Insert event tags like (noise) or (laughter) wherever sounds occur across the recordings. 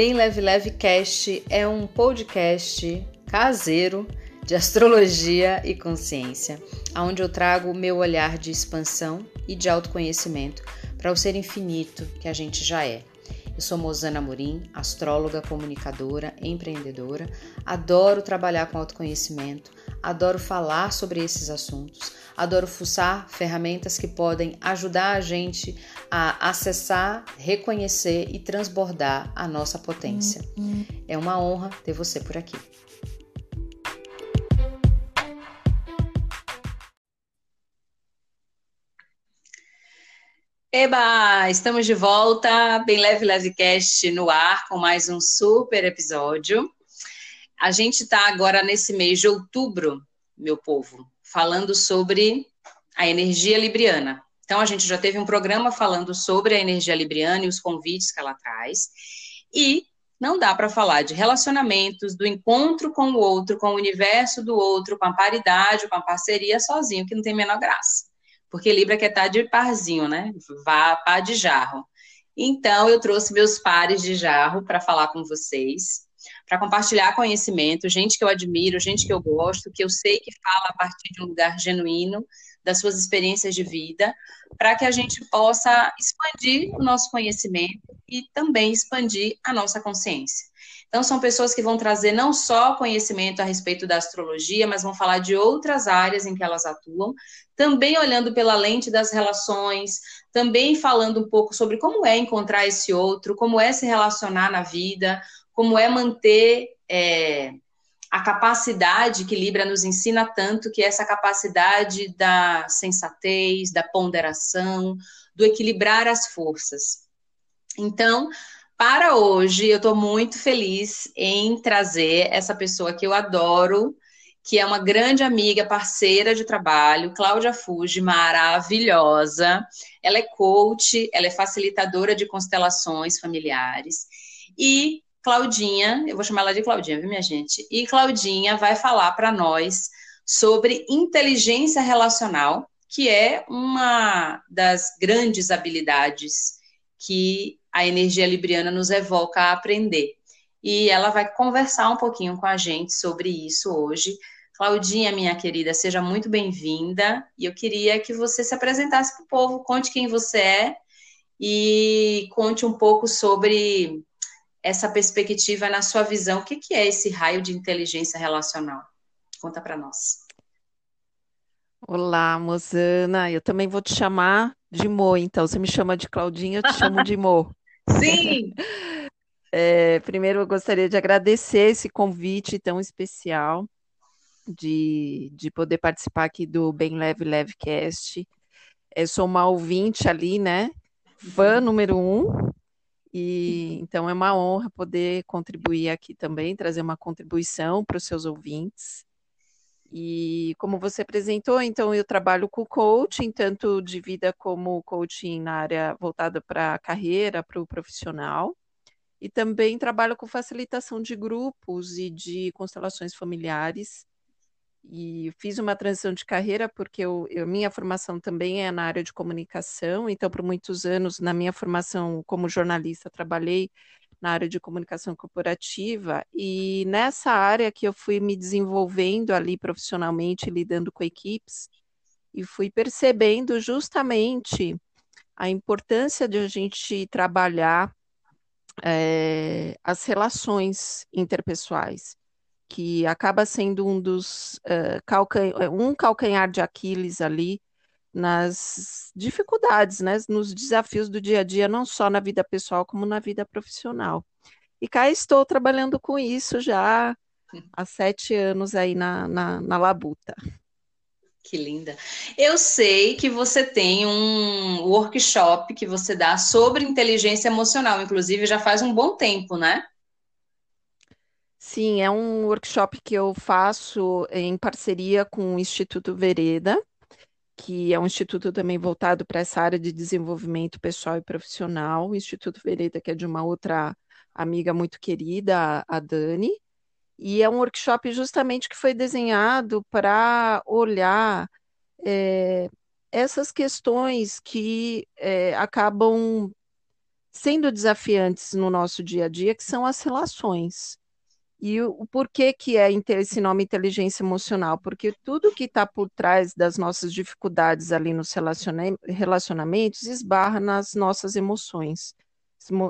Bem Leve Leve Cast é um podcast caseiro de astrologia e consciência, onde eu trago o meu olhar de expansão e de autoconhecimento para o ser infinito que a gente já é. Eu sou Mozana Morim, astróloga, comunicadora, empreendedora. Adoro trabalhar com autoconhecimento, adoro falar sobre esses assuntos, adoro fuçar ferramentas que podem ajudar a gente a acessar, reconhecer e transbordar a nossa potência. É uma honra ter você por aqui. Eba, estamos de volta, bem leve Levecast no ar com mais um super episódio. A gente está agora nesse mês de outubro, meu povo, falando sobre a energia libriana. Então a gente já teve um programa falando sobre a energia libriana e os convites que ela traz. E não dá para falar de relacionamentos, do encontro com o outro, com o universo do outro, com a paridade, com a parceria sozinho, que não tem menor graça porque Libra quer estar de parzinho, né? Vá par de jarro. Então, eu trouxe meus pares de jarro para falar com vocês, para compartilhar conhecimento, gente que eu admiro, gente que eu gosto, que eu sei que fala a partir de um lugar genuíno, das suas experiências de vida, para que a gente possa expandir o nosso conhecimento e também expandir a nossa consciência. Então, são pessoas que vão trazer não só conhecimento a respeito da astrologia, mas vão falar de outras áreas em que elas atuam, também olhando pela lente das relações, também falando um pouco sobre como é encontrar esse outro, como é se relacionar na vida, como é manter é, a capacidade que Libra nos ensina tanto, que é essa capacidade da sensatez, da ponderação, do equilibrar as forças. Então, para hoje, eu estou muito feliz em trazer essa pessoa que eu adoro, que é uma grande amiga, parceira de trabalho, Cláudia Fuji, maravilhosa. Ela é coach, ela é facilitadora de constelações familiares. E Claudinha, eu vou chamar ela de Claudinha, viu, minha gente? E Claudinha vai falar para nós sobre inteligência relacional, que é uma das grandes habilidades que a energia libriana nos evoca a aprender. E ela vai conversar um pouquinho com a gente sobre isso hoje. Claudinha, minha querida, seja muito bem-vinda. E eu queria que você se apresentasse para o povo, conte quem você é e conte um pouco sobre essa perspectiva na sua visão. O que, é esse raio de inteligência relacional? Conta para nós. Olá, Mozana. Eu também vou te chamar de Mo, então. Você me chama de Claudinha, eu te chamo de Mo. Sim! É, primeiro, eu gostaria de agradecer esse convite tão especial de, de poder participar aqui do Bem Leve Levecast. Eu sou uma ouvinte ali, né? Fã número um. E então é uma honra poder contribuir aqui também, trazer uma contribuição para os seus ouvintes. E como você apresentou, então eu trabalho com coaching, tanto de vida como coaching na área voltada para a carreira, para o profissional. E também trabalho com facilitação de grupos e de constelações familiares. E fiz uma transição de carreira porque eu, eu, minha formação também é na área de comunicação, então por muitos anos na minha formação como jornalista trabalhei na área de comunicação corporativa, e nessa área que eu fui me desenvolvendo ali profissionalmente, lidando com equipes, e fui percebendo justamente a importância de a gente trabalhar é, as relações interpessoais, que acaba sendo um dos uh, calcanhar, um calcanhar de Aquiles ali nas dificuldades, né, nos desafios do dia a dia, não só na vida pessoal, como na vida profissional. E cá estou trabalhando com isso já há sete anos aí na, na, na labuta. Que linda. Eu sei que você tem um workshop que você dá sobre inteligência emocional, inclusive já faz um bom tempo, né? Sim, é um workshop que eu faço em parceria com o Instituto Vereda que é um instituto também voltado para essa área de desenvolvimento pessoal e profissional, o Instituto Vereda, que é de uma outra amiga muito querida, a Dani, e é um workshop justamente que foi desenhado para olhar é, essas questões que é, acabam sendo desafiantes no nosso dia a dia, que são as relações. E o, porquê que é esse nome inteligência emocional? Porque tudo que está por trás das nossas dificuldades ali nos relacionamentos esbarra nas nossas emoções.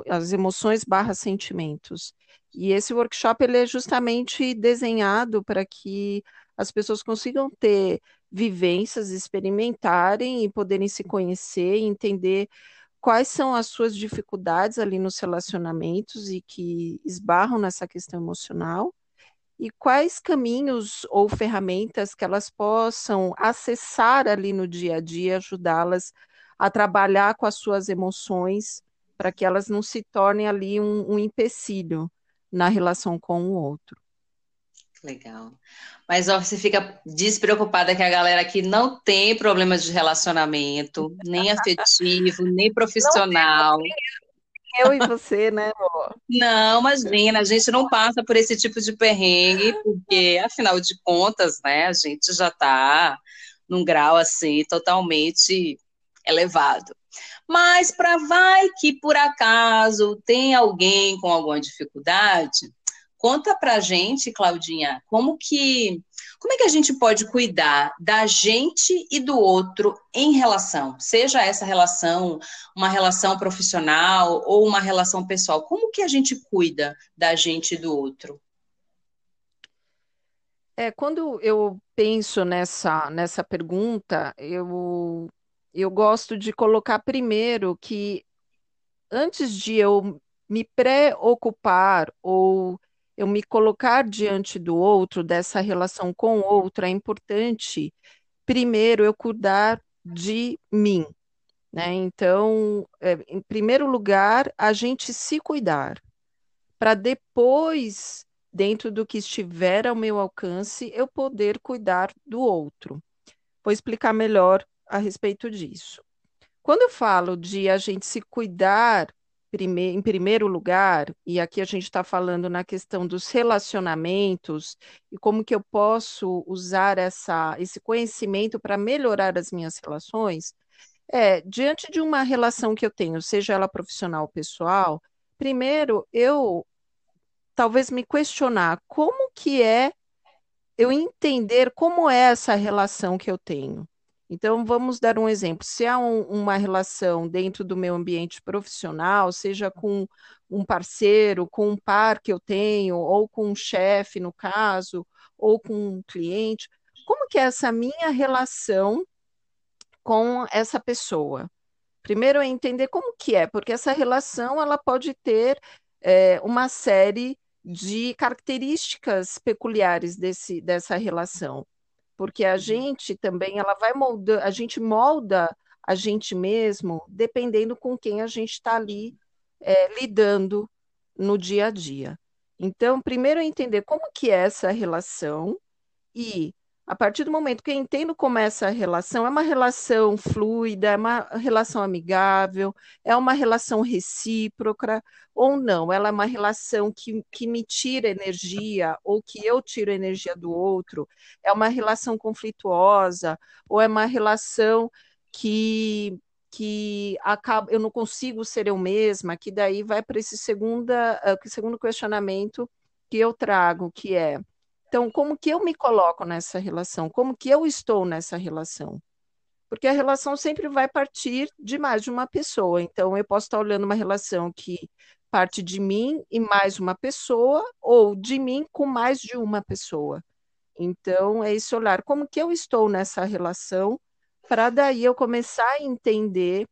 As emoções barra sentimentos. E esse workshop ele é justamente desenhado para que as pessoas consigam ter vivências, experimentarem e poderem se conhecer e entender quais são as suas dificuldades ali nos relacionamentos e que esbarram nessa questão emocional e quais caminhos ou ferramentas que elas possam acessar ali no dia a dia, ajudá-las a trabalhar com as suas emoções para que elas não se tornem ali um, um empecilho na relação com o outro. Legal. Mas ó, você fica despreocupada que a galera aqui não tem problemas de relacionamento, nem afetivo, nem profissional. Eu e você, né, amor? Não, imagina, a gente não passa por esse tipo de perrengue, porque, afinal de contas, né, a gente já está num grau assim totalmente elevado. Mas para vai que por acaso tem alguém com alguma dificuldade, Conta pra gente, Claudinha, como que como é que a gente pode cuidar da gente e do outro em relação, seja essa relação uma relação profissional ou uma relação pessoal? Como que a gente cuida da gente e do outro? É, quando eu penso nessa, nessa pergunta, eu, eu gosto de colocar primeiro que antes de eu me preocupar ou eu me colocar diante do outro, dessa relação com o outro, é importante, primeiro, eu cuidar de mim. Né? Então, é, em primeiro lugar, a gente se cuidar, para depois, dentro do que estiver ao meu alcance, eu poder cuidar do outro. Vou explicar melhor a respeito disso. Quando eu falo de a gente se cuidar prime em primeiro lugar, e aqui a gente está falando na questão dos relacionamentos e como que eu posso usar essa, esse conhecimento para melhorar as minhas relações, é, diante de uma relação que eu tenho, seja ela profissional ou pessoal, primeiro eu talvez me questionar como que é eu entender como é essa relação que eu tenho. Então, vamos dar um exemplo. Se há um, uma relação dentro do meu ambiente profissional, seja com um parceiro, com um par que eu tenho, ou com um chefe, no caso, ou com um cliente, como que é essa minha relação com essa pessoa? Primeiro é entender como que é, porque essa relação ela pode ter é, uma série de características peculiares desse, dessa relação porque a uhum. gente também ela vai moldar, a gente molda a gente mesmo dependendo com quem a gente está ali é, lidando no dia a dia. Então, primeiro é entender como que é essa relação e a partir do momento que eu entendo como é essa relação, é uma relação fluida, é uma relação amigável, é uma relação recíproca ou não, ela é uma relação que, que me tira energia ou que eu tiro energia do outro, é uma relação conflituosa ou é uma relação que que acaba, eu não consigo ser eu mesma, que daí vai para esse segunda, segundo questionamento que eu trago, que é então, como que eu me coloco nessa relação? Como que eu estou nessa relação? Porque a relação sempre vai partir de mais de uma pessoa. Então, eu posso estar olhando uma relação que parte de mim e mais uma pessoa, ou de mim com mais de uma pessoa. Então, é esse olhar, como que eu estou nessa relação, para daí eu começar a entender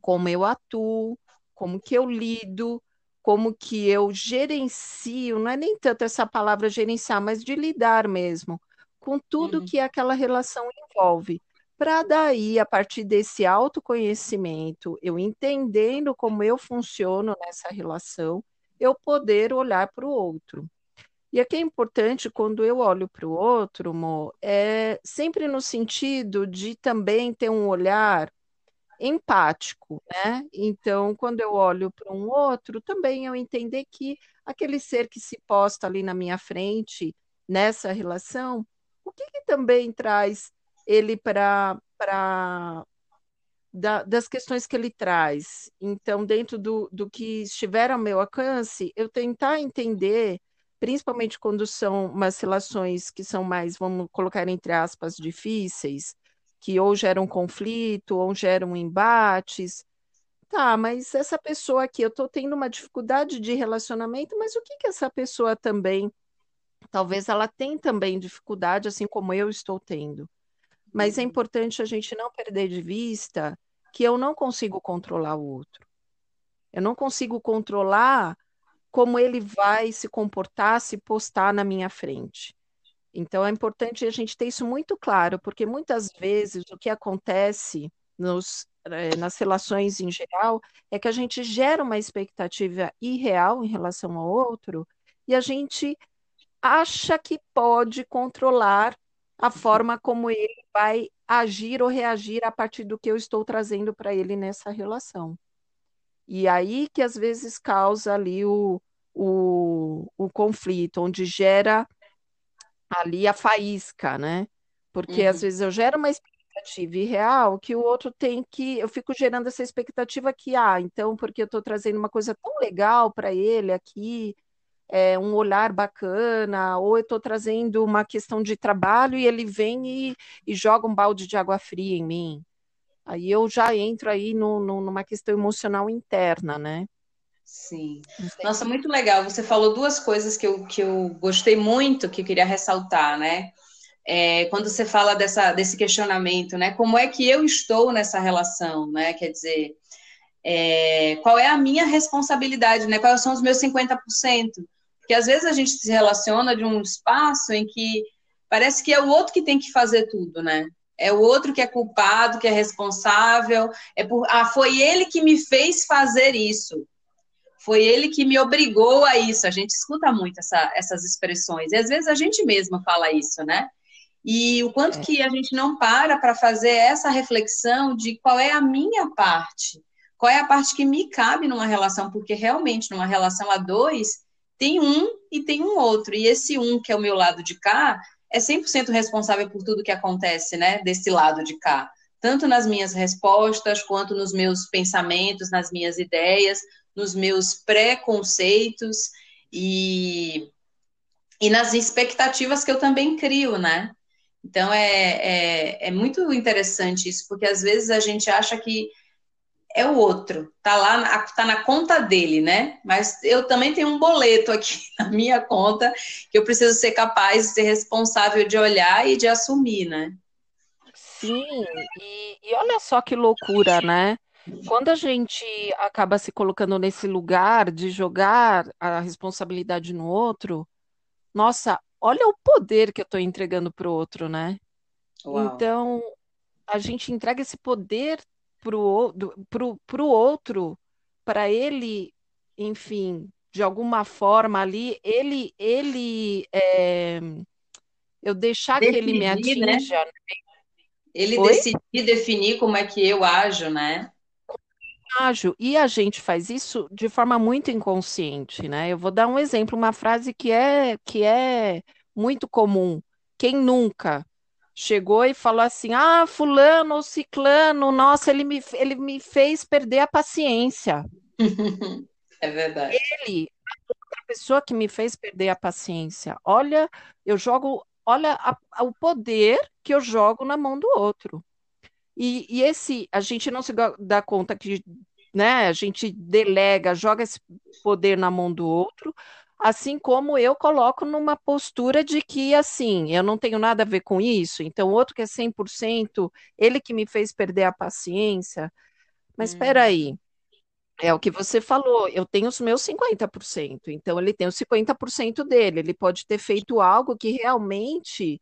como eu atuo, como que eu lido, como que eu gerencio, não é nem tanto essa palavra gerenciar, mas de lidar mesmo com tudo uhum. que aquela relação envolve. Para daí, a partir desse autoconhecimento, eu entendendo como eu funciono nessa relação, eu poder olhar para o outro. E aqui é importante, quando eu olho para o outro, Mo, é sempre no sentido de também ter um olhar empático, né? Então, quando eu olho para um outro, também eu entender que aquele ser que se posta ali na minha frente, nessa relação, o que, que também traz ele para da, das questões que ele traz. Então, dentro do, do que estiver ao meu alcance, eu tentar entender, principalmente quando são umas relações que são mais, vamos colocar entre aspas, difíceis, que ou geram conflito, ou geram embates. Tá, mas essa pessoa aqui, eu estou tendo uma dificuldade de relacionamento, mas o que que essa pessoa também, talvez ela tenha também dificuldade, assim como eu estou tendo. Mas é uhum. importante a gente não perder de vista que eu não consigo controlar o outro. Eu não consigo controlar como ele vai se comportar, se postar na minha frente. Então é importante a gente ter isso muito claro, porque muitas vezes o que acontece nos, eh, nas relações em geral é que a gente gera uma expectativa irreal em relação ao outro e a gente acha que pode controlar a forma como ele vai agir ou reagir a partir do que eu estou trazendo para ele nessa relação. E aí que às vezes causa ali o, o, o conflito, onde gera ali a faísca, né? Porque uhum. às vezes eu gero uma expectativa irreal que o outro tem que. Eu fico gerando essa expectativa que, ah, então, porque eu estou trazendo uma coisa tão legal para ele aqui, é, um olhar bacana, ou eu estou trazendo uma questão de trabalho e ele vem e, e, joga um balde de água fria em mim. Aí eu já entro aí no, no, numa questão emocional interna, né? Sim. Nossa, muito legal. Você falou duas coisas que eu, que eu gostei muito, que eu queria ressaltar, né? É, quando você fala dessa, desse questionamento, né? Como é que eu estou nessa relação, né? Quer dizer, é, qual é a minha responsabilidade, né? Quais são os meus 50%? Porque às vezes a gente se relaciona de um espaço em que parece que é o outro que tem que fazer tudo, né? É o outro que é culpado, que é responsável. É por, ah, foi ele que me fez fazer isso. Foi ele que me obrigou a isso. A gente escuta muito essa, essas expressões. E às vezes a gente mesma fala isso, né? E o quanto é. que a gente não para para fazer essa reflexão de qual é a minha parte, qual é a parte que me cabe numa relação, porque realmente numa relação a dois, tem um e tem um outro. E esse um, que é o meu lado de cá, é 100% responsável por tudo que acontece, né, desse lado de cá. Tanto nas minhas respostas, quanto nos meus pensamentos, nas minhas ideias, nos meus preconceitos e, e nas expectativas que eu também crio, né? Então é, é, é muito interessante isso, porque às vezes a gente acha que é o outro, tá lá, tá na conta dele, né? Mas eu também tenho um boleto aqui (laughs) na minha conta que eu preciso ser capaz de ser responsável de olhar e de assumir, né? Sim, e, e olha só que loucura, né? Quando a gente acaba se colocando nesse lugar de jogar a responsabilidade no outro, nossa, olha o poder que eu estou entregando para o outro, né? Uau. Então, a gente entrega esse poder pro, pro, pro outro, para ele, enfim, de alguma forma ali, ele, ele é, eu deixar decidir, que ele me atinja. Né? Ele Oi? decidir definir como é que eu ajo, né? E a gente faz isso de forma muito inconsciente, né? Eu vou dar um exemplo, uma frase que é que é muito comum. Quem nunca? chegou e falou assim: Ah, fulano ou ciclano, nossa, ele me, ele me fez perder a paciência. (laughs) É verdade. Ele, a outra pessoa que me fez perder a paciência. Olha, eu jogo, olha a, a, o poder que eu jogo na mão do outro. E, e esse, a gente não se dá conta que né, a gente delega, joga esse poder na mão do outro, Assim como eu coloco numa postura de que, assim, eu não tenho nada a ver com isso, então outro que é 100%, ele que me fez perder a paciência. Mas espera hum. aí, é o que você falou, eu tenho os meus 50%, então ele tem os 50% dele, ele pode ter feito algo que realmente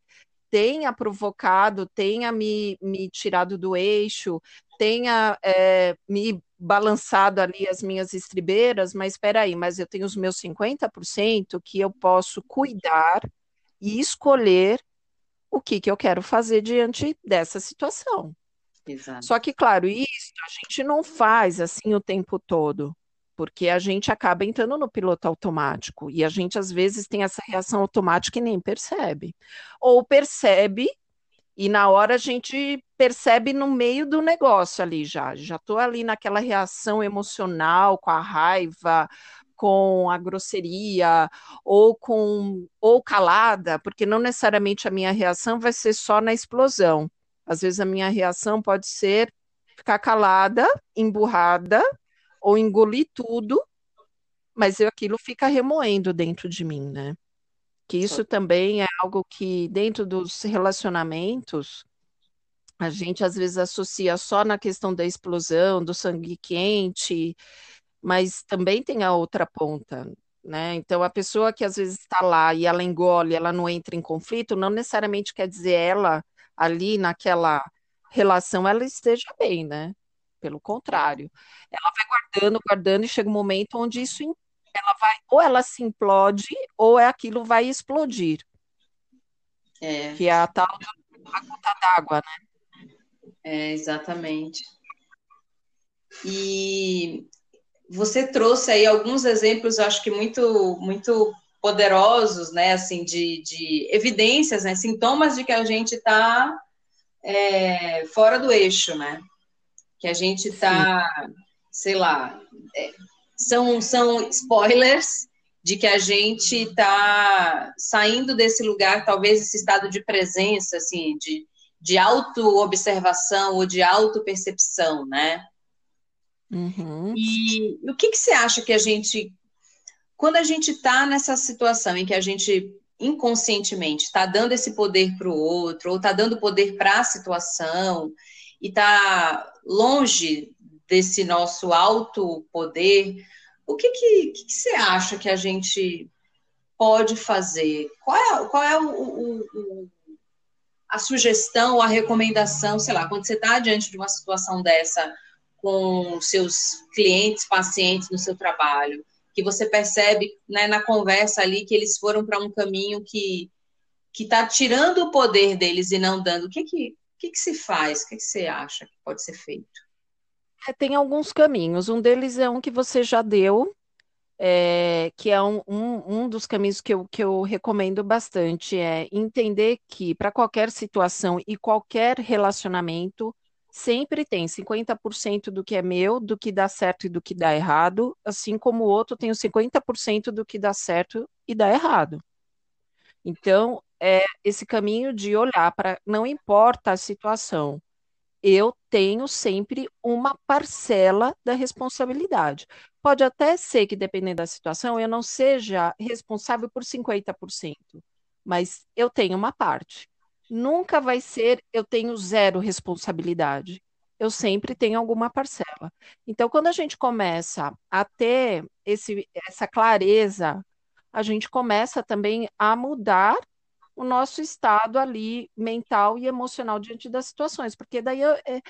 tenha provocado, tenha me, me tirado do eixo, tenha é, me balançado ali as minhas estribeiras, mas espera aí, mas eu tenho os meus 50% que eu posso cuidar e escolher o que, que eu quero fazer diante dessa situação. Exato. Só que, claro, isso a gente não faz assim o tempo todo, porque a gente acaba entrando no piloto automático e a gente às vezes tem essa reação automática e nem percebe. Ou percebe E na hora a gente percebe no meio do negócio ali já. Já estou ali naquela reação emocional, com a raiva, com a grosseria, ou com ou calada, porque não necessariamente a minha reação vai ser só na explosão. Às vezes a minha reação pode ser ficar calada, emburrada, ou engolir tudo, mas eu, aquilo fica remoendo dentro de mim, né? Que isso também é algo que, dentro dos relacionamentos, a gente às vezes associa só na questão da explosão, do sangue quente, mas também tem a outra ponta, né? Então, a pessoa que às vezes está lá e ela engole, ela não entra em conflito, não necessariamente quer dizer ela ali naquela relação ela esteja bem, né? Pelo contrário, ela vai guardando, guardando e chega um momento onde isso ela vai, ou ela se implode, ou é aquilo vai explodir. É. Que é a tal da gota d'água, né? É, exatamente. E você trouxe aí alguns exemplos, acho que muito, muito poderosos, né, assim, de, de evidências, né, sintomas de que a gente está é, fora do eixo, né, que a gente está, sei lá, é, são, são spoilers de que a gente está saindo desse lugar, talvez esse estado de presença, assim, de, de auto-observação ou de auto-percepção, né? Uhum. E, e o que, que você acha que a gente, quando a gente está nessa situação em que a gente inconscientemente está dando esse poder para o outro, ou está dando poder para a situação, e está longe desse nosso alto poder, o que, que, que, você acha que a gente pode fazer? Qual é, qual é o, o, o, a sugestão, a recomendação, sei lá, quando você está diante de uma situação dessa com seus clientes, pacientes no seu trabalho, que você percebe né, na conversa ali que eles foram para um caminho que que está tirando o poder deles e não dando. O que que, que, que se faz? O que, que você acha que pode ser feito? É, tem alguns caminhos. Um deles é um que você já deu, é, que é um, um, um, dos caminhos que eu, que eu recomendo bastante, é entender que para qualquer situação e qualquer relacionamento, sempre tem 50% do que é meu, do que dá certo e do que dá errado, assim como o outro tem os 50% do que dá certo e dá errado. Então, é esse caminho de olhar para, não importa a situação, eu tenho sempre uma parcela da responsabilidade. Pode até ser que, dependendo da situação, eu não seja responsável por 50%, mas eu tenho uma parte. Nunca vai ser eu tenho zero responsabilidade. Eu sempre tenho alguma parcela. Então, quando a gente começa a ter esse, essa clareza, a gente começa também a mudar o nosso estado ali mental e emocional diante das situações, porque daí eu, é,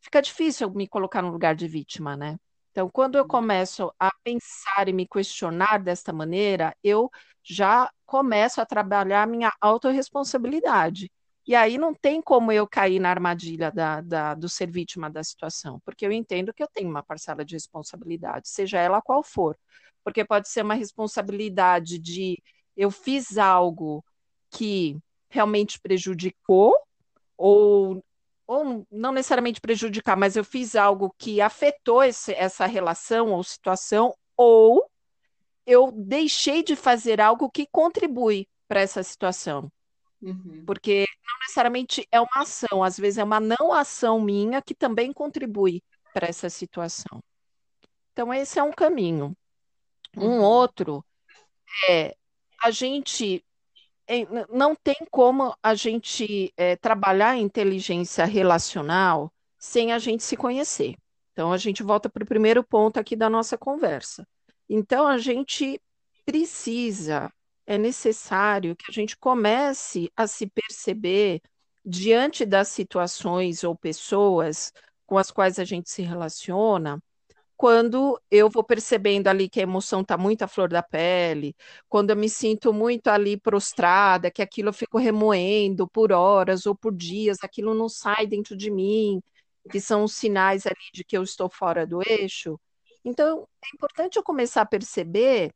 fica difícil me colocar no lugar de vítima, né? Então, quando eu começo a pensar e me questionar desta maneira, eu já começo a trabalhar minha autorresponsabilidade. E aí não tem como eu cair na armadilha da, da, do ser vítima da situação, porque eu entendo que eu tenho uma parcela de responsabilidade, seja ela qual for. Porque pode ser uma responsabilidade de eu fiz algo que realmente prejudicou, ou, ou não necessariamente prejudicar, mas eu fiz algo que afetou esse, essa relação ou situação, ou eu deixei de fazer algo que contribui para essa situação. Uhum. Porque não necessariamente é uma ação, às vezes é uma não ação minha que também contribui para essa situação. Então, esse é um caminho. Um uhum. outro é a gente não tem como a gente é, trabalhar a inteligência relacional sem a gente se conhecer. Então, a gente volta para o primeiro ponto aqui da nossa conversa. Então, a gente precisa, é necessário que a gente comece a se perceber diante das situações ou pessoas com as quais a gente se relaciona, quando eu vou percebendo ali que a emoção está muito à flor da pele, quando eu me sinto muito ali prostrada, que aquilo eu fico remoendo por horas ou por dias, aquilo não sai dentro de mim, que são os sinais ali de que eu estou fora do eixo. Então, é importante eu começar a perceber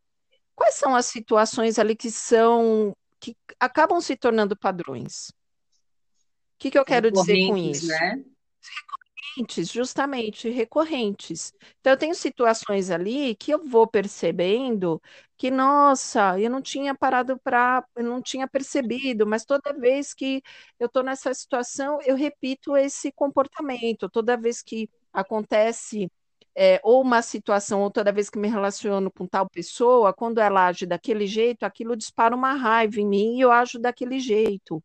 quais são as situações ali que são que acabam se tornando padrões. que, que eu quero dizer com isso? Né? Recorrentes, justamente recorrentes. Então, eu tenho situações ali que eu vou percebendo que, nossa, eu não tinha parado para, eu não tinha percebido, mas toda vez que eu estou nessa situação, eu repito esse comportamento. Toda vez que acontece é, ou uma situação, ou toda vez que me relaciono com tal pessoa, quando ela age daquele jeito, aquilo dispara uma raiva em mim e eu ajo daquele jeito.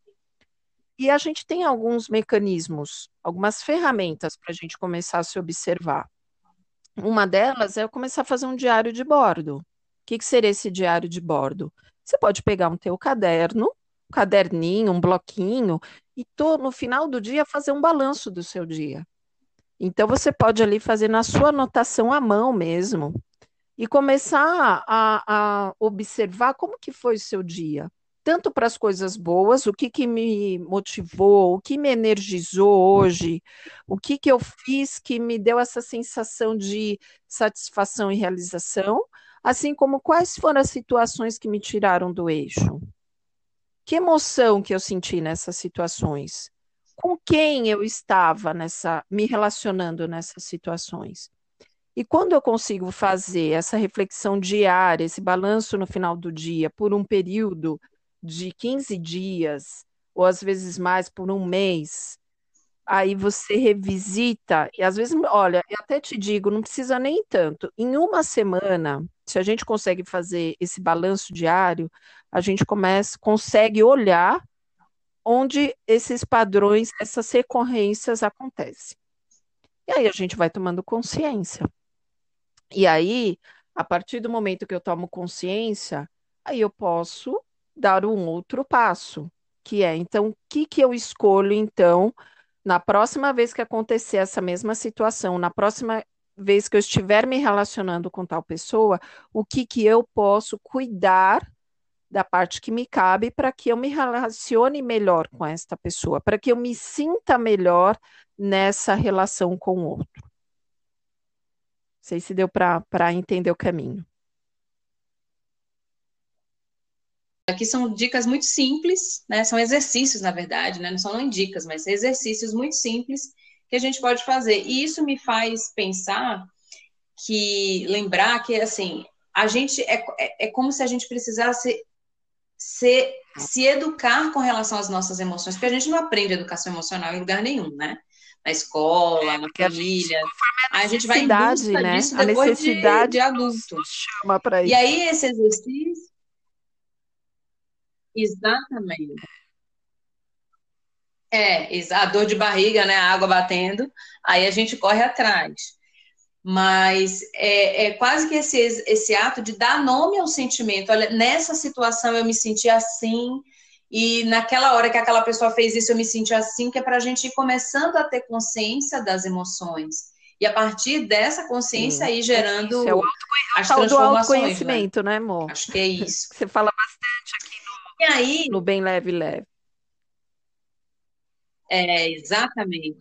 E a gente tem alguns mecanismos, algumas ferramentas para a gente começar a se observar. Uma delas é eu começar a fazer um diário de bordo. O que, que seria esse diário de bordo? Você pode pegar um teu caderno, um caderninho, um bloquinho, e tô, no final do dia fazer um balanço do seu dia. Então você pode ali fazer na sua anotação à mão mesmo e começar a, a observar como que foi o seu dia tanto para as coisas boas, o que, que me motivou, o que me energizou hoje, o que, que eu fiz que me deu essa sensação de satisfação e realização, assim como quais foram as situações que me tiraram do eixo. Que emoção que eu senti nessas situações? Com quem eu estava nessa, me relacionando nessas situações? E quando eu consigo fazer essa reflexão diária, esse balanço no final do dia, por um período de 15 dias, ou às vezes mais por um mês, aí você revisita, e às vezes, olha, eu até te digo, não precisa nem tanto. Em uma semana, se a gente consegue fazer esse balanço diário, a gente começa, consegue olhar onde esses padrões, essas recorrências acontecem. E aí a gente vai tomando consciência. E aí, a partir do momento que eu tomo consciência, aí eu posso dar um outro passo, que é, então, o que, que eu escolho, então, na próxima vez que acontecer essa mesma situação, na próxima vez que eu estiver me relacionando com tal pessoa, o que, que eu posso cuidar da parte que me cabe para que eu me relacione melhor com esta pessoa, para que eu me sinta melhor nessa relação com o outro. Não sei se deu para entender o caminho. Aqui são dicas muito simples, né? São exercícios, na verdade, né? Não são nem dicas, mas exercícios muito simples que a gente pode fazer. E isso me faz pensar que lembrar que assim a gente é, é, é como se a gente precisasse se, se educar com relação às nossas emoções, porque a gente não aprende educação emocional em lugar nenhum, né? Na escola, na família. A gente, a gente vai em busca né? disso depois a necessidade de, de adulto. Chama isso. E aí esse exercício Exatamente. É, a dor de barriga, né? A água batendo, aí a gente corre atrás. Mas é, é quase que esse, esse ato de dar nome ao sentimento. Olha, nessa situação eu me senti assim, e naquela hora que aquela pessoa fez isso, eu me senti assim, que é para a gente ir começando a ter consciência das emoções. E a partir dessa consciência Sim, aí gerando é o as transformações. Do né? autoconhecimento, né? né, amor? Acho que é isso. (laughs) Você fala bastante aqui e aí. No bem leve, leve. É, exatamente.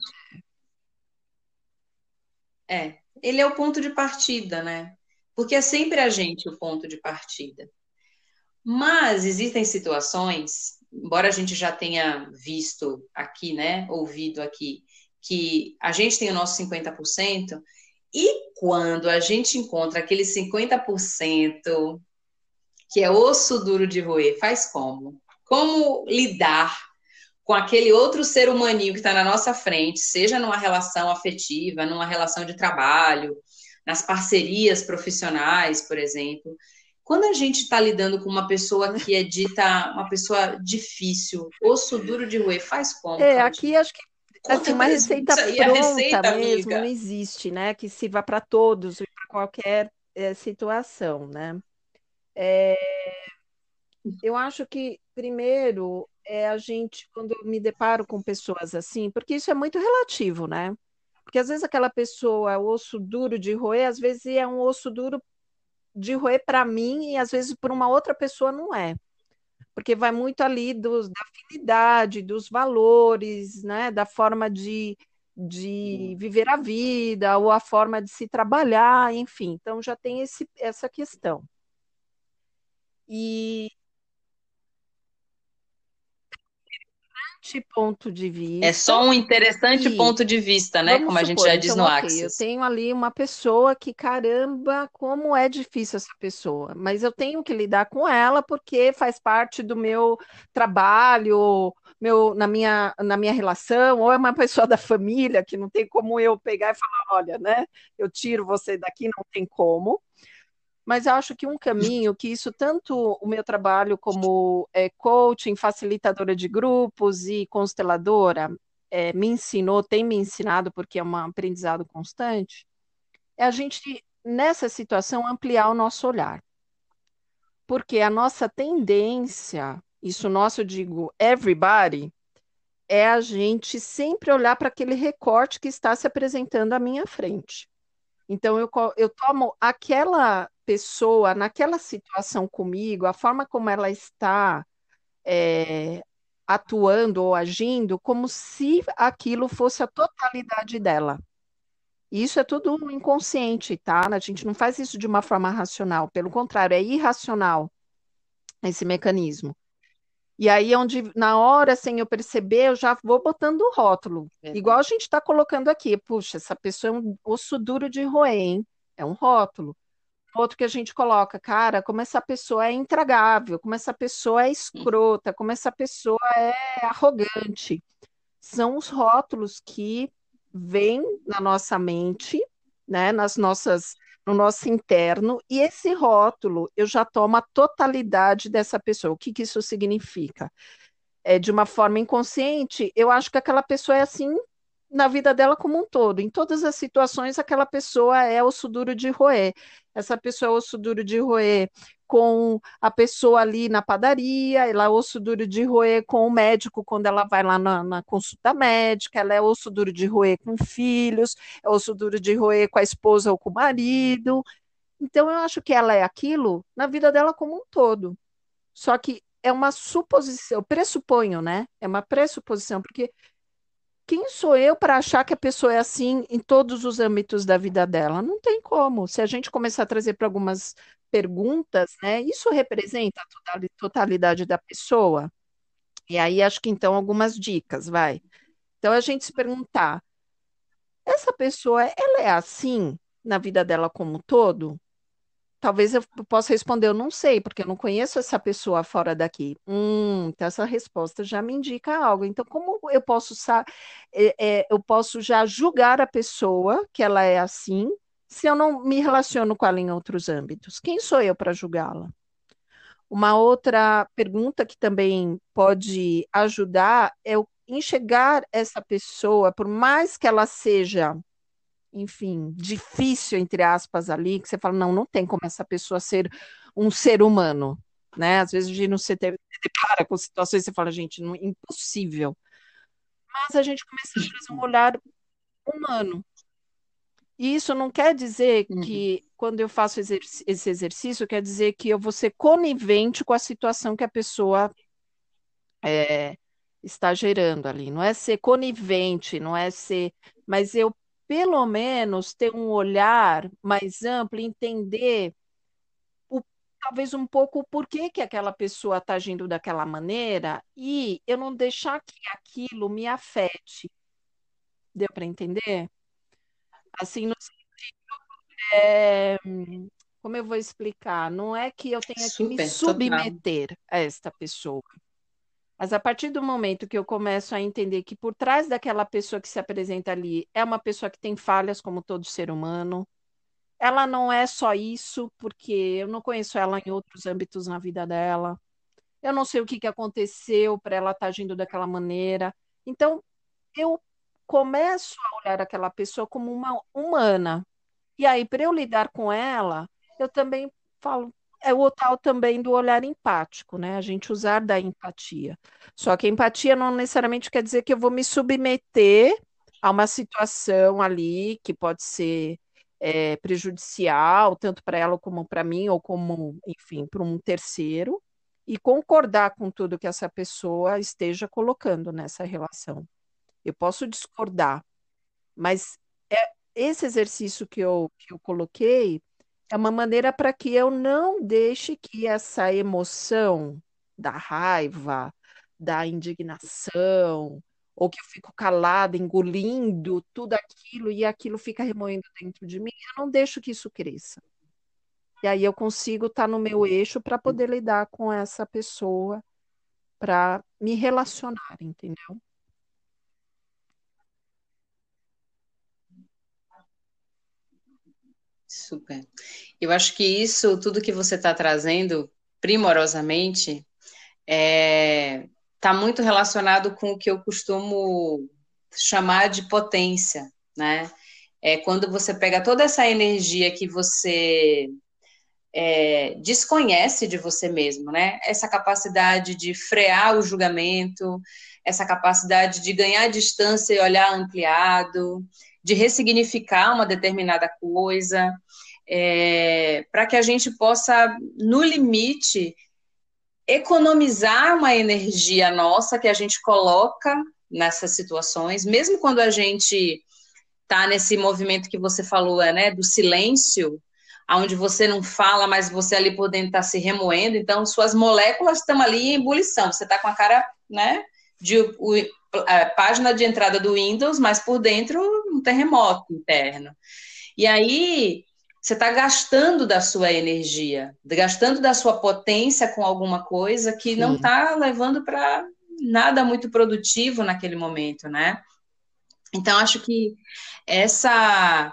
É, ele é o ponto de partida, né? Porque é sempre a gente o ponto de partida. Mas existem situações, embora a gente já tenha visto aqui, né, ouvido aqui, que a gente tem o nosso 50%, e quando a gente encontra aquele 50% que é osso duro de roer, faz como? Como lidar com aquele outro ser humaninho que está na nossa frente, seja numa relação afetiva, numa relação de trabalho, nas parcerias profissionais, por exemplo. Quando a gente está lidando com uma pessoa que é dita uma pessoa difícil, osso duro de roer, faz como? É, aqui acho que assim, uma receita pronta receita, mesmo amiga. não existe, né? Que sirva para todos e para qualquer é, situação, né? É, eu acho que, primeiro, é a gente, quando eu me deparo com pessoas assim, porque isso é muito relativo, né? Porque às vezes aquela pessoa é osso duro de roer, às vezes é um osso duro de roer para mim e às vezes por uma outra pessoa não é. Porque vai muito ali dos, da afinidade, dos valores, né? Da forma de, de viver a vida, ou a forma de se trabalhar, enfim. Então já tem esse, essa questão. E interessante ponto de vista. É só um interessante e, ponto de vista, né? Como supor, a gente já diz então, no okay, Axis. Eu tenho ali uma pessoa que, caramba, como é difícil essa pessoa, mas eu tenho que lidar com ela porque faz parte do meu trabalho, meu, na, minha, na minha relação, ou é uma pessoa da família que não tem como eu pegar e falar, olha, né? Eu tiro você daqui, não tem como. Mas acho que um caminho que isso, tanto o meu trabalho como é, coaching, facilitadora de grupos e consteladora, é, me ensinou, tem me ensinado, porque é um aprendizado constante, é a gente, nessa situação, ampliar o nosso olhar. Porque a nossa tendência, isso nosso, eu digo, everybody, é a gente sempre olhar para aquele recorte que está se apresentando à minha frente. Então, eu, eu tomo aquela pessoa, naquela situação comigo, a forma como ela está é, atuando ou agindo, como se aquilo fosse a totalidade dela. Isso é tudo inconsciente, tá? A gente não faz isso de uma forma racional, pelo contrário, é irracional esse mecanismo. E aí, onde na hora, sem eu perceber, eu já vou botando o rótulo. É. Igual a gente está colocando aqui. Puxa, essa pessoa é um osso duro de roer, hein? É um rótulo. Outro que a gente coloca, cara, como essa pessoa é intragável, como essa pessoa é escrota, como essa pessoa é arrogante. São os rótulos que vêm na nossa mente, né, nas nossas no nosso interno, e esse rótulo eu já tomo a totalidade dessa pessoa. O que, que isso significa? É, de uma forma inconsciente, eu acho que aquela pessoa é assim na vida dela como um todo. Em todas as situações, aquela pessoa é osso duro de roer. Essa pessoa é osso duro de roer com a pessoa ali na padaria, ela é osso duro de roer com o médico quando ela vai lá na, na, consulta médica, ela é osso duro de roer com filhos, é osso duro de roer com a esposa ou com o marido. Então, eu acho que ela é aquilo na vida dela como um todo. Só que é uma suposição, pressuponho, né? É uma pressuposição, porque quem sou eu para achar que a pessoa é assim em todos os âmbitos da vida dela? Não tem como. Se a gente começar a trazer para algumas perguntas, né, isso representa a totalidade da pessoa? E aí acho que então algumas dicas, vai. Então a gente se perguntar, essa pessoa, ela é assim na vida dela como um todo? Talvez eu possa responder, eu não sei, porque eu não conheço essa pessoa fora daqui. Hum, então essa resposta já me indica algo. Então, como eu posso é, é, eu posso já julgar a pessoa que ela é assim, se eu não me relaciono com ela em outros âmbitos? Quem sou eu para julgá-la? Uma outra pergunta que também pode ajudar é enxergar essa pessoa, por mais que ela seja enfim, difícil, entre aspas, ali, que você fala, não, não tem como essa pessoa ser um ser humano, né? Às vezes a gente não se depara com situações você fala, gente, não, impossível. Mas a gente começa a trazer um olhar humano. E isso não quer dizer uhum. que, quando eu faço esse exercício, quer dizer que eu vou ser conivente com a situação que a pessoa é, está gerando ali. Não é ser conivente, não é ser. Mas eu pelo menos ter um olhar mais amplo, entender o, talvez um pouco o porquê que aquela pessoa está agindo daquela maneira e eu não deixar que aquilo me afete. Deu para entender? Assim, no sentido, é, como eu vou explicar? Não é que eu tenha Super, que me submeter total. a esta pessoa. Mas a partir do momento que eu começo a entender que por trás daquela pessoa que se apresenta ali é uma pessoa que tem falhas, como todo ser humano, ela não é só isso, porque eu não conheço ela em outros âmbitos na vida dela. Eu não sei o que, que aconteceu para ela estar tá agindo daquela maneira. Então, eu começo a olhar aquela pessoa como uma humana. E aí, para eu lidar com ela, eu também falo, é o tal também do olhar empático, né? A gente usar da empatia. Só que empatia não necessariamente quer dizer que eu vou me submeter a uma situação ali que pode ser é, prejudicial, tanto para ela como para mim, ou como, enfim, para um terceiro, e concordar com tudo que essa pessoa esteja colocando nessa relação. Eu posso discordar, mas é esse exercício que eu, que eu coloquei é uma maneira para que eu não deixe que essa emoção da raiva, da indignação, ou que eu fico calada, engolindo tudo aquilo e aquilo fica remoendo dentro de mim, eu não deixo que isso cresça. E aí eu consigo estar tá no meu eixo para poder lidar com essa pessoa, para me relacionar, entendeu? Super. Eu acho que isso, tudo que você está trazendo, primorosamente, é, está muito relacionado com o que eu costumo chamar de potência, né? É quando você pega toda essa energia que você é, desconhece de você mesmo, né? Essa capacidade de frear o julgamento, essa capacidade de ganhar distância e olhar ampliado, de ressignificar uma determinada coisa, é, para que a gente possa, no limite, economizar uma energia nossa que a gente coloca nessas situações, mesmo quando a gente está nesse movimento que você falou, é, né, do silêncio, onde você não fala, mas você ali por dentro está se remoendo, então suas moléculas estão ali em ebulição, você está com a cara, né, de página de entrada do Windows, mas por dentro um terremoto interno. E aí você está gastando da sua energia, gastando da sua potência com alguma coisa que não está levando para nada muito produtivo naquele momento, né? Então, acho que essa,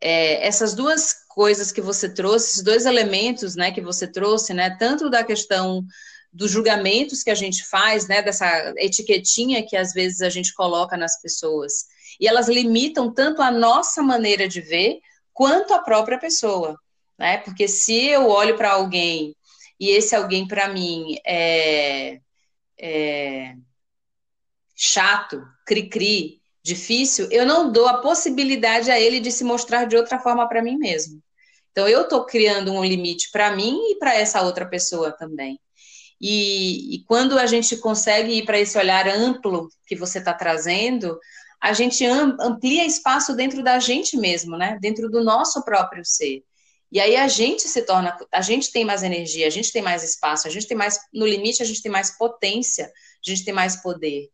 é, essas duas coisas que você trouxe, esses dois elementos né, que você trouxe, né, tanto da questão dos julgamentos que a gente faz, né, dessa etiquetinha que às vezes a gente coloca nas pessoas, e elas limitam tanto a nossa maneira de ver, quanto a própria pessoa, né? Porque se eu olho para alguém e esse alguém para mim é, é chato, cri-cri, difícil, eu não dou a possibilidade a ele de se mostrar de outra forma para mim mesmo. Então eu estou criando um limite para mim e para essa outra pessoa também. E, e, quando a gente consegue ir para esse olhar amplo que você está trazendo, a gente amplia espaço dentro da gente mesmo, né? Dentro do nosso próprio ser. E aí a gente se torna, a gente tem mais energia, a gente tem mais espaço, a gente tem mais, no limite, a gente tem mais potência, a gente tem mais poder.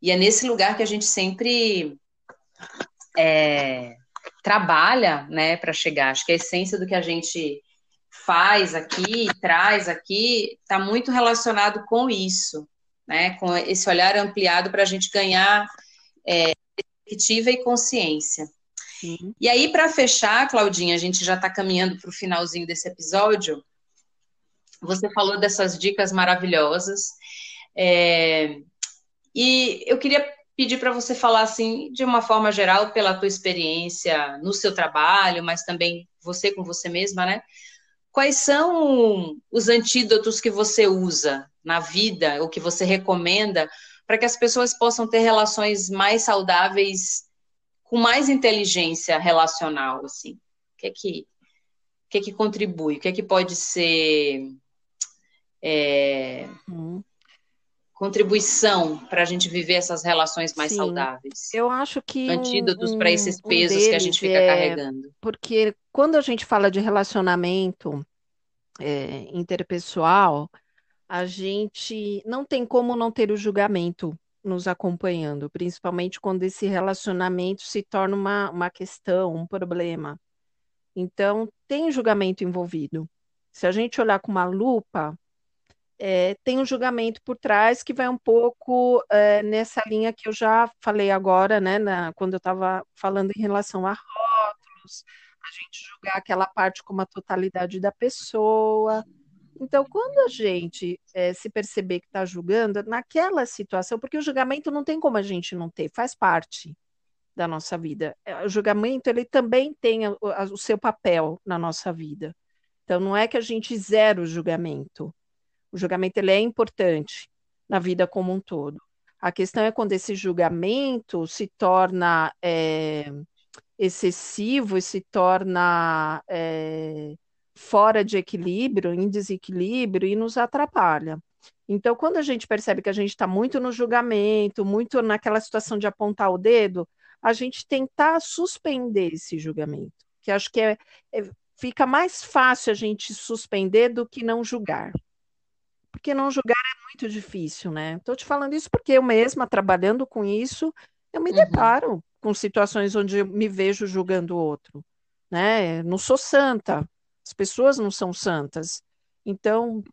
E é nesse lugar que a gente sempre é, trabalha, né, para chegar. Acho que a essência do que a gente faz aqui, traz aqui, está muito relacionado com isso, né, com esse olhar ampliado para a gente ganhar é, perspectiva e consciência. Sim. E aí, para fechar, Claudinha, a gente já está caminhando para o finalzinho desse episódio. Você falou dessas dicas maravilhosas. É, e eu queria pedir para você falar assim, de uma forma geral, pela tua experiência no seu trabalho, mas também você com você mesma, né? Quais são os antídotos que você usa na vida, ou que você recomenda para que as pessoas possam ter relações mais saudáveis, com mais inteligência relacional, assim? O que é que, o que, é que contribui? O que é que pode ser é. Contribuição para a gente viver essas relações mais Sim, saudáveis? Eu acho que antídotos um, para esses pesos um que a gente fica é, carregando. Porque quando a gente fala de relacionamento é, interpessoal, a gente não tem como não ter o julgamento nos acompanhando, principalmente quando esse relacionamento se torna uma, uma questão, um problema. Então, tem julgamento envolvido. Se a gente olhar com uma lupa, é, tem um julgamento por trás que vai um pouco é, nessa linha que eu já falei agora, né, na, quando eu estava falando em relação a rótulos, a gente julgar aquela parte como a totalidade da pessoa, então, quando a gente é, se perceber que está julgando, naquela situação, porque o julgamento não tem como a gente não ter, faz parte da nossa vida. O julgamento, ele também tem a, o seu papel na nossa vida. Então, não é que a gente zera o julgamento. O julgamento, ele é importante na vida como um todo. A questão é quando esse julgamento se torna é, excessivo e se torna é, fora de equilíbrio, em desequilíbrio e nos atrapalha. Então, quando a gente percebe que a gente está muito no julgamento, muito naquela situação de apontar o dedo, a gente tentar suspender esse julgamento, que acho que é, é fica mais fácil a gente suspender do que não julgar. Porque não julgar é muito difícil, né? Estou te falando isso porque eu mesma, trabalhando com isso, eu me uhum. deparo com situações onde eu me vejo julgando o outro, né? Não sou santa, as pessoas não são santas. Então,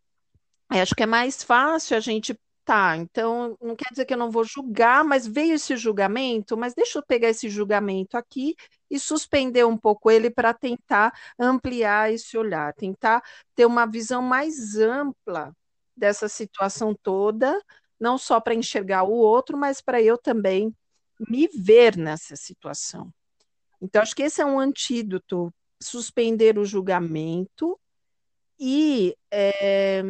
acho que é mais fácil a gente Tá, então não quer dizer que eu não vou julgar, mas veio esse julgamento, mas deixa eu pegar esse julgamento aqui e suspender um pouco ele para tentar ampliar esse olhar, tentar ter uma visão mais ampla dessa situação toda, não só para enxergar o outro, mas para eu também me ver nessa situação. Então, acho que esse é um antídoto, suspender o julgamento e é,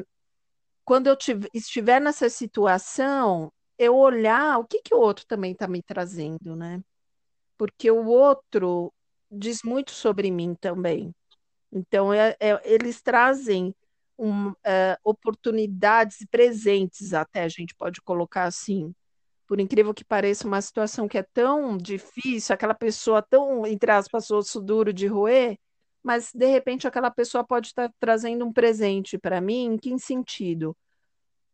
quando eu estiver nessa situação, eu olhar o que, que o outro também está me trazendo, né? Porque o outro diz muito sobre mim também. Então, é, é, eles trazem um, é, oportunidades presentes, até a gente pode colocar assim. Por incrível que pareça, uma situação que é tão difícil, aquela pessoa tão, entre aspas, osso duro de roer, mas de repente aquela pessoa pode estar trazendo um presente para mim, em que sentido?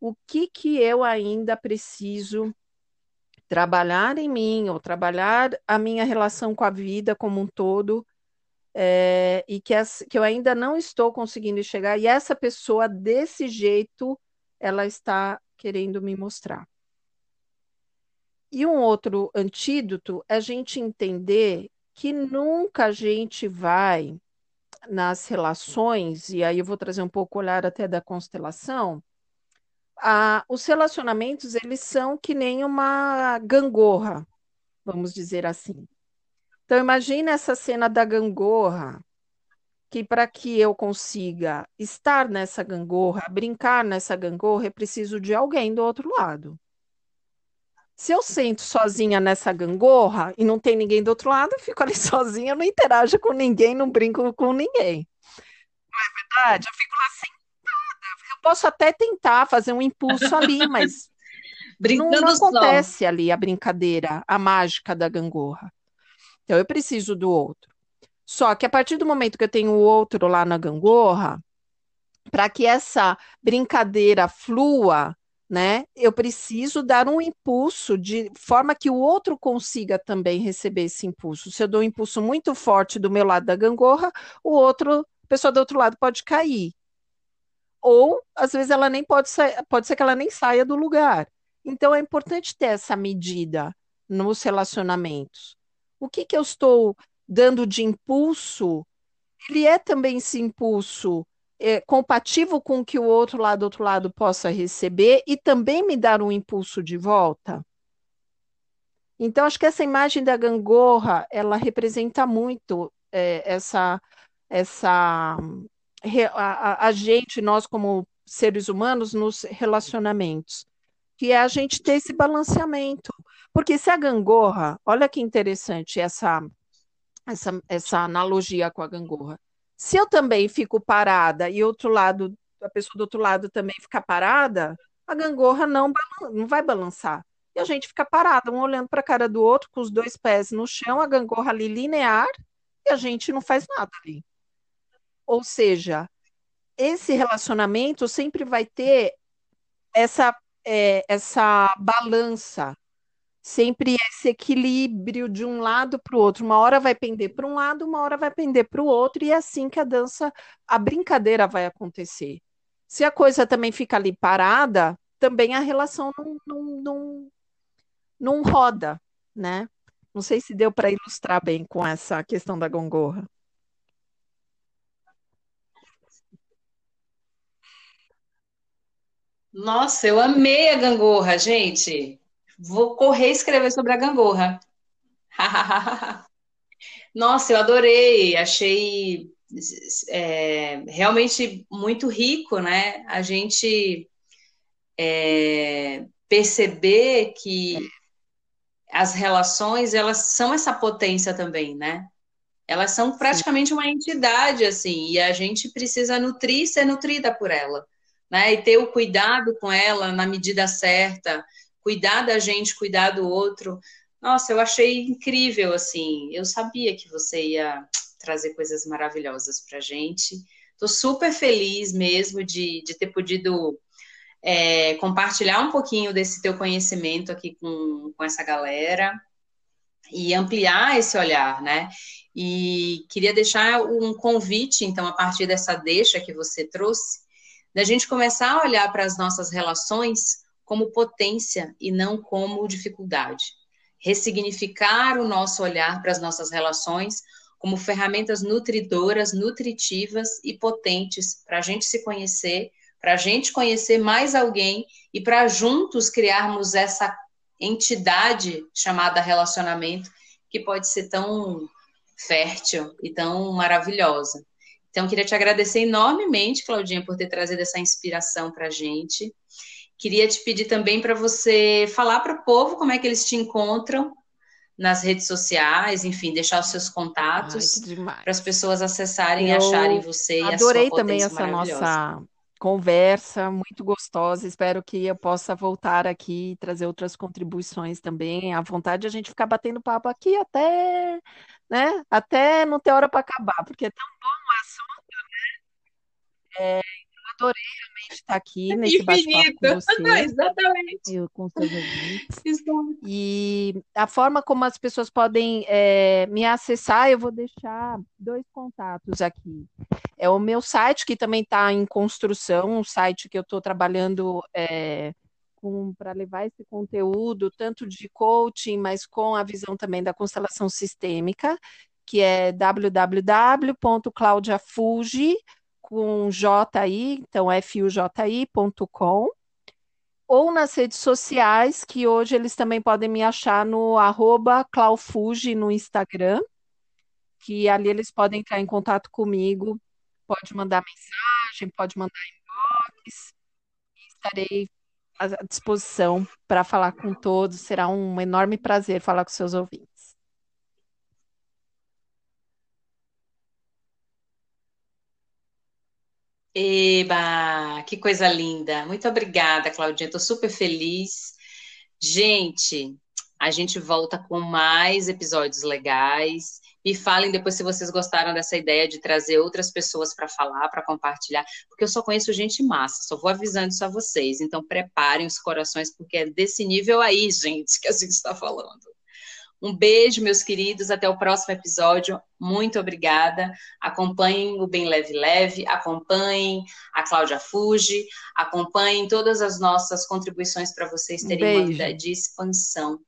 O que que eu ainda preciso trabalhar em mim, ou trabalhar a minha relação com a vida como um todo, é, e que, as, que eu ainda não estou conseguindo chegar, e essa pessoa, desse jeito, ela está querendo me mostrar. E um outro antídoto é a gente entender que nunca a gente vai nas relações, e aí eu vou trazer um pouco o olhar até da constelação, a, os relacionamentos eles são que nem uma gangorra, vamos dizer assim. Então imagine essa cena da gangorra, que para que eu consiga estar nessa gangorra, brincar nessa gangorra, é preciso de alguém do outro lado. Se eu sento sozinha nessa gangorra e não tem ninguém do outro lado, eu fico ali (laughs) sozinha, não interajo com ninguém, não brinco com ninguém. Não é verdade? Eu fico lá sentada. Eu posso até tentar fazer um impulso ali, mas (laughs) não, não acontece ali a brincadeira, a mágica da gangorra. Então eu preciso do outro. Só que a partir do momento que eu tenho o outro lá na gangorra, para que essa brincadeira flua, né? Eu preciso dar um impulso de forma que o outro consiga também receber esse impulso. Se eu dou um impulso muito forte do meu lado da gangorra, o outro, a pessoa do outro lado pode cair. Ou às vezes ela nem pode sair, pode ser que ela nem saia do lugar. Então é importante ter essa medida nos relacionamentos. O que que eu estou dando de impulso? Ele é também esse impulso é, compatível com o que o outro lado, outro lado possa receber e também me dar um impulso de volta? Então, acho que essa imagem da gangorra, ela representa muito é, essa, essa a, a, gente, nós como seres humanos, nos relacionamentos, que é a gente ter esse balanceamento. Porque se a gangorra, olha que interessante essa, essa, essa analogia com a gangorra. Se eu também fico parada e outro lado, a pessoa do outro lado também fica parada, a gangorra não, não vai balançar. E a gente fica parada, um olhando para a cara do outro, com os dois pés no chão, a gangorra ali linear, e a gente não faz nada ali. Ou seja, esse relacionamento sempre vai ter essa, é, essa balança sempre esse equilíbrio de um lado para o outro. Uma hora vai pender para um lado, uma hora vai pender para o outro, e é assim que a dança, a brincadeira vai acontecer. Se a coisa também fica ali parada, também a relação não, não, não, não roda, né? Não sei se deu para ilustrar bem com essa questão da gongorra. Nossa, eu amei a gangorra, gente. Vou correr escrever sobre a gangorra. (laughs) Nossa, eu adorei, achei é, realmente muito rico, né? A gente é, perceber que as relações elas são essa potência também, né? Elas são praticamente uma entidade assim, e a gente precisa nutrir, ser nutrida por ela, né? E ter o cuidado com ela na medida certa, cuidar da gente, cuidar do outro. Nossa, eu achei incrível, assim. Eu sabia que você ia trazer coisas maravilhosas para gente. Estou super feliz mesmo de, de ter podido é, compartilhar um pouquinho desse teu conhecimento aqui com, com essa galera e ampliar esse olhar, né? E queria deixar um convite, então, a partir dessa deixa que você trouxe, da gente começar a olhar para as nossas relações como potência e não como dificuldade. Ressignificar o nosso olhar para as nossas relações como ferramentas nutridoras, nutritivas e potentes para a gente se conhecer, para a gente conhecer mais alguém e para juntos criarmos essa entidade chamada relacionamento que pode ser tão fértil e tão maravilhosa. Então, queria te agradecer enormemente, Claudinha, por ter trazido essa inspiração para a gente. Queria te pedir também para você falar para o povo como é que eles te encontram nas redes sociais, enfim, deixar os seus contatos para as pessoas acessarem Eu e acharem você. Adorei também essa nossa conversa, muito gostosa. Espero que eu possa voltar aqui e trazer outras contribuições também. À vontade a gente ficar batendo papo aqui até né? Até não ter hora para acabar, porque é tão bom o assunto, né? É, adorei realmente estar aqui (laughs) nesse bate-papo com você. (laughs) Exatamente. Eu, com seus ouvintes. (laughs) E a forma como as pessoas podem é, me acessar, eu vou deixar dois contatos aqui. É o meu site, que também está em construção, um site que eu estou trabalhando. É, para levar esse conteúdo, tanto de coaching, mas com a visão também da constelação sistêmica, que é www.claudiafuji, com J-I, então fuji.com, ou nas redes sociais, que hoje eles também podem me achar no arroba claufuji no Instagram, que ali eles podem entrar em contato comigo, pode mandar mensagem, pode mandar inbox, estarei à disposição para falar com todos. Será um enorme prazer falar com seus ouvintes. Eba, que coisa linda. Muito obrigada, Claudinha. Estou super feliz. Gente, a gente volta com mais episódios legais. Me falem depois se vocês gostaram dessa ideia de trazer outras pessoas para falar, para compartilhar, porque eu só conheço gente massa, só vou avisando isso a vocês. Então preparem os corações, porque é desse nível aí, (laughs) gente, que a gente está falando. Um beijo, meus queridos. Até o próximo episódio. Muito obrigada. Acompanhem o Bem Leve Leve, acompanhem a Cláudia Fuji, acompanhem todas as nossas contribuições para vocês terem uma vida de expansão